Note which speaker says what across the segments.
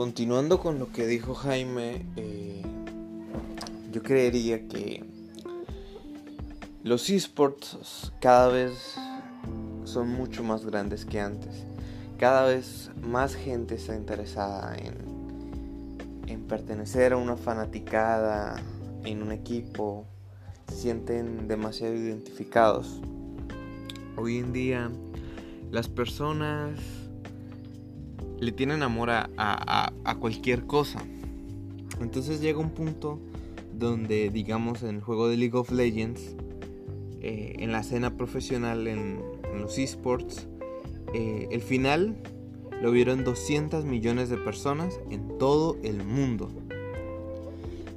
Speaker 1: continuando con lo que dijo Jaime, eh, yo creería que los esports cada vez son mucho más grandes que antes. Cada vez más gente está interesada en, en pertenecer a una fanaticada, en un equipo, se sienten demasiado identificados. Hoy en día las personas le tienen amor a, cualquier cosa. Entonces llega un punto donde, digamos, en el juego de League of Legends, eh, en la escena profesional, en, los esports, eh, el final lo vieron 200 millones de personas en todo el mundo.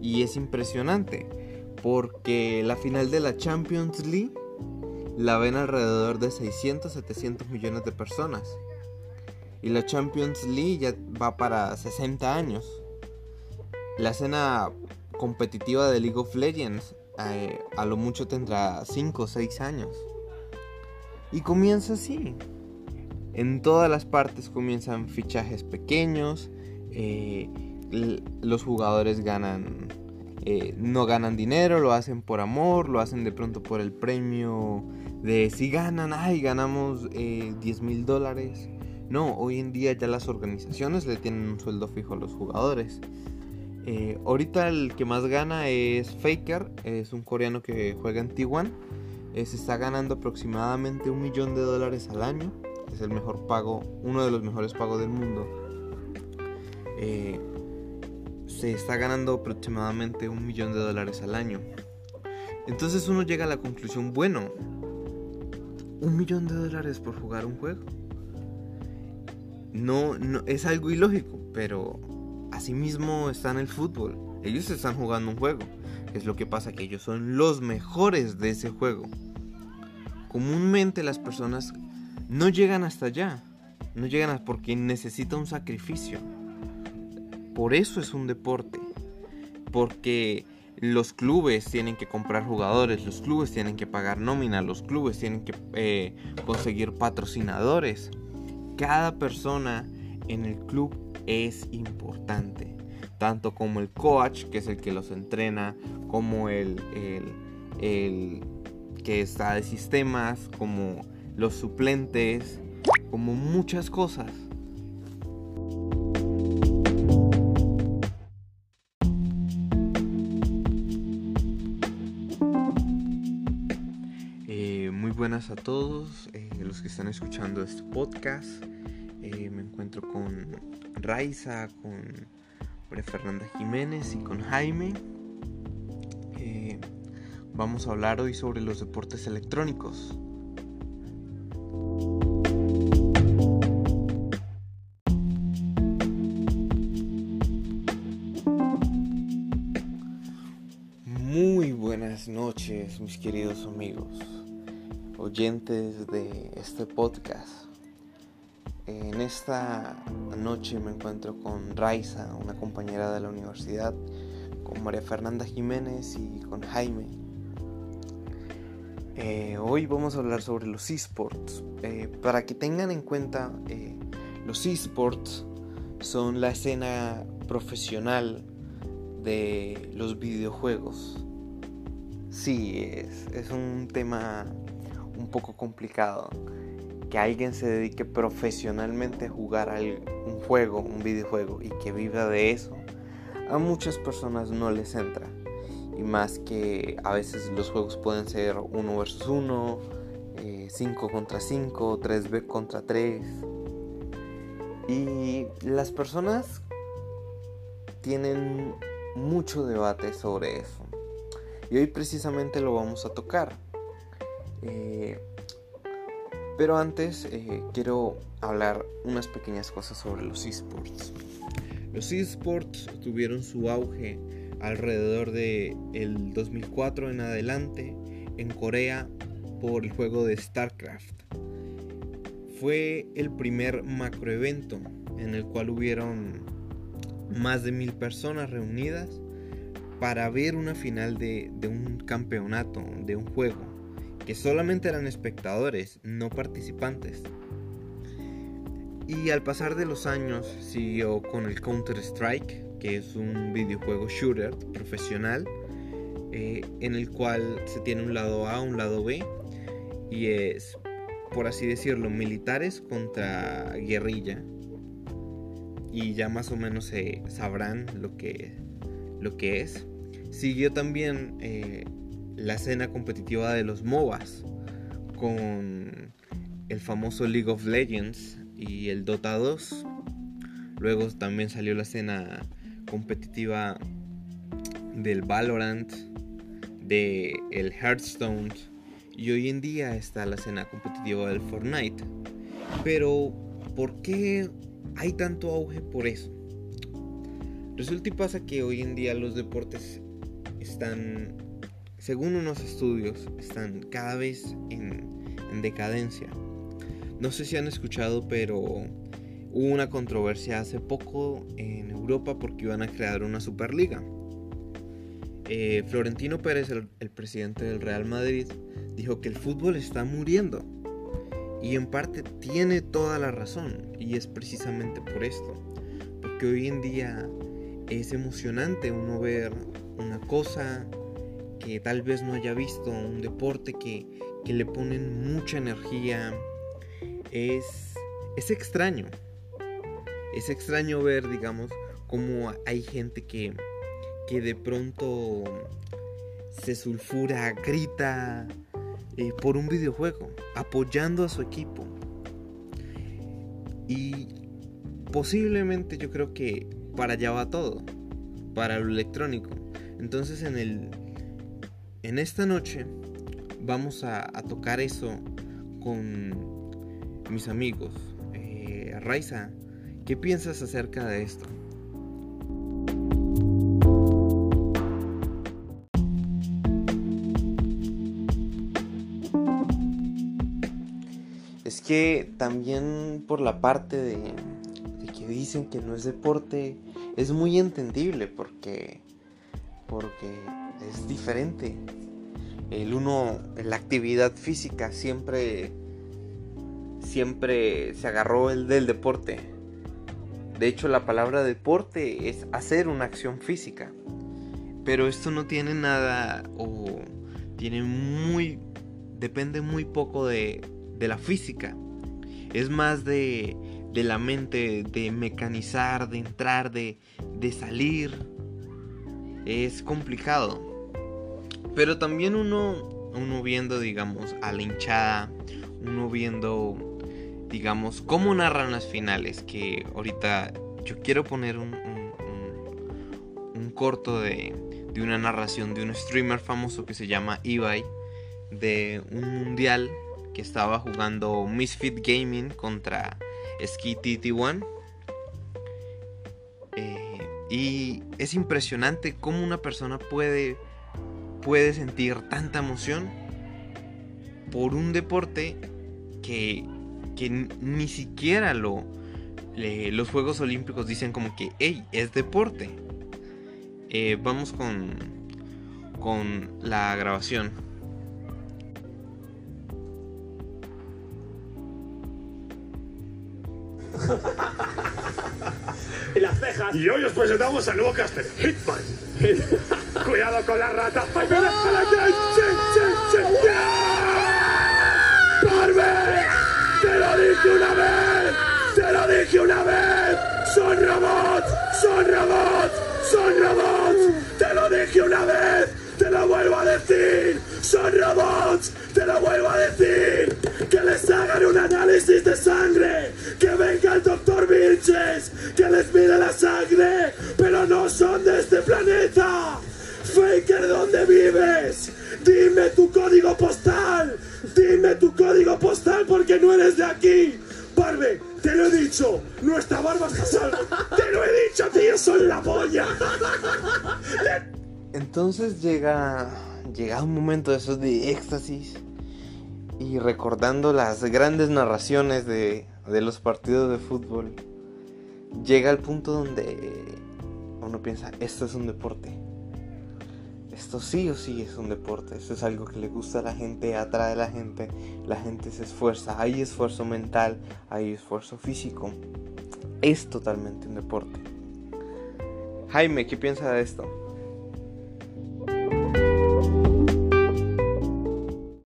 Speaker 1: Y es impresionante, porque la final de la Champions League la ven alrededor de 600, 700 millones de personas. Y la Champions League ya va para 60 años. La escena competitiva de League of Legends eh, a lo mucho tendrá 5 o 6 años. Y comienza así. En todas las partes comienzan fichajes pequeños. Eh, los jugadores ganan. Eh, no ganan dinero, lo hacen por amor, lo hacen de pronto por el premio de si ganan, ay, ganamos 10 mil dólares. No, hoy en día ya las organizaciones le tienen un sueldo fijo a los jugadores. Eh, ahorita el que más gana es Faker, es un coreano que juega en T1. Eh, se está ganando aproximadamente un millón de dólares al año. Es el mejor pago, uno de los mejores pagos del mundo. Eh, se está ganando aproximadamente un millón de dólares al año. Entonces uno llega a la conclusión, bueno, un millón de dólares por jugar un juego no, no es algo ilógico, pero asimismo está en el fútbol. Ellos están jugando un juego. Es lo que pasa que ellos son los mejores de ese juego. Comúnmente las personas no llegan hasta allá. No llegan a porque necesita un sacrificio. Por eso es un deporte. Porque los clubes tienen que comprar jugadores, los clubes tienen que pagar nómina, los clubes tienen que eh, conseguir patrocinadores cada persona en el club es importante. Tanto como el coach, que es el que los entrena, como el, el, que está de sistemas, como los suplentes, como muchas cosas. Buenas a todos eh, los que están escuchando este podcast. Eh, me encuentro con Raiza, con María Fernanda Jiménez y con Jaime. Eh, vamos a hablar hoy sobre los deportes electrónicos. Muy buenas noches, mis queridos amigos, oyentes de este podcast. En esta noche me encuentro con Raiza, una compañera de la universidad, con María Fernanda Jiménez y con Jaime. Eh, hoy vamos a hablar sobre los esports. Eh, para que tengan en cuenta, eh, los esports son la escena profesional de los videojuegos. Sí, es, es un tema un poco complicado que alguien se dedique profesionalmente a jugar un juego, un videojuego y que viva de eso, a muchas personas no les entra. Y más que a veces los juegos pueden ser uno versus uno, 5 eh, contra 5, 3 contra 3. Y las personas tienen mucho debate sobre eso. Y hoy precisamente lo vamos a tocar. Eh, pero antes eh, quiero hablar unas pequeñas cosas sobre los esports. Los esports tuvieron su auge alrededor de el 2004 en adelante en Corea por el juego de StarCraft. Fue el primer macroevento en el cual hubieron más de mil personas reunidas para ver una final de un campeonato, de un juego que solamente eran espectadores, no participantes. Y al pasar de los años siguió con el Counter-Strike, que es un videojuego shooter profesional, eh, en el cual se tiene un lado A, un lado B, y es, por así decirlo, militares contra guerrilla. Y ya más o menos se sabrán lo que, lo que es. Siguió también eh, la escena competitiva de los MOBAs con el famoso League of Legends y el Dota 2. Luego también salió la escena competitiva del Valorant, de el Hearthstone y hoy en día está la escena competitiva del Fortnite. Pero ¿por qué hay tanto auge por eso? Resulta y pasa que hoy en día los deportes están, según unos estudios, están cada vez en, en decadencia. No sé si han escuchado, pero hubo una controversia hace poco en Europa porque iban a crear una Superliga. Eh, Florentino Pérez, el, el, presidente del Real Madrid, dijo que el fútbol está muriendo. Y en parte tiene toda la razón. Y es precisamente por esto. Porque hoy en día es emocionante uno ver una cosa que tal vez no haya visto, un deporte que, que le ponen mucha energía, es, es extraño. Es extraño ver, digamos, cómo hay gente que, que de pronto se sulfura, grita eh, por un videojuego, apoyando a su equipo. Y posiblemente yo creo que para allá va todo, para lo electrónico. Entonces en el en esta noche vamos a, tocar eso con mis amigos. Eh, Raiza, ¿qué piensas acerca de esto? Es que también por la parte de, de, que dicen que no es deporte, es muy entendible porque, porque es diferente. El uno, la actividad física siempre siempre se agarró el del deporte. De hecho, la palabra deporte es hacer una acción física. Pero esto no tiene nada o tiene muy... depende muy poco de, de la física. Es más de, de la mente, de mecanizar, de entrar, de, de salir. Es complicado. Pero también uno, uno viendo, digamos, a la hinchada, uno viendo digamos, cómo narran las finales. Que ahorita yo quiero poner un, un, corto de, de, una narración de un streamer famoso que se llama Ibai. De un mundial que estaba jugando Misfit Gaming contra Ski TT1. Eh, y es impresionante cómo una persona puede, puede sentir tanta emoción por un deporte que que ni siquiera lo los Juegos Olímpicos dicen como que, hey, es deporte. Eh, vamos con, con la grabación.
Speaker 2: y. Y hoy os presentamos al nuevo caster, Hitman. Cuidado con la rata. ¡Ay, mira! ¡Sí, sí, sí! ¡Barbie! ¡Te lo dije una vez! ¡Te lo dije una vez! ¡Son robots! ¡Son robots! ¡Son robots! ¡Te lo dije una vez! ¡Te lo vuelvo a decir! ¡Son robots! ¡Te lo vuelvo a decir! ¡Que les hagan un análisis de sangre! ¡Que venga el doctor Vilches! ¡Que les mire la sangre! ¡Pero no son de este planeta! Faker, ¿dónde vives? Dime tu código postal. Dime tu código postal porque no eres de aquí. Barbe, te lo he dicho. Nuestra barba está salva. Te lo he dicho, tío, soy la polla.
Speaker 1: Entonces llega, llega un momento de esos de éxtasis y recordando las grandes narraciones de, de los partidos de fútbol, llega el punto donde uno piensa, esto es un deporte esto sí o sí es un deporte, esto es algo que le gusta a la gente, atrae a la gente, la gente se esfuerza, hay esfuerzo mental, hay esfuerzo físico, es totalmente un deporte. Jaime, ¿qué piensa de esto?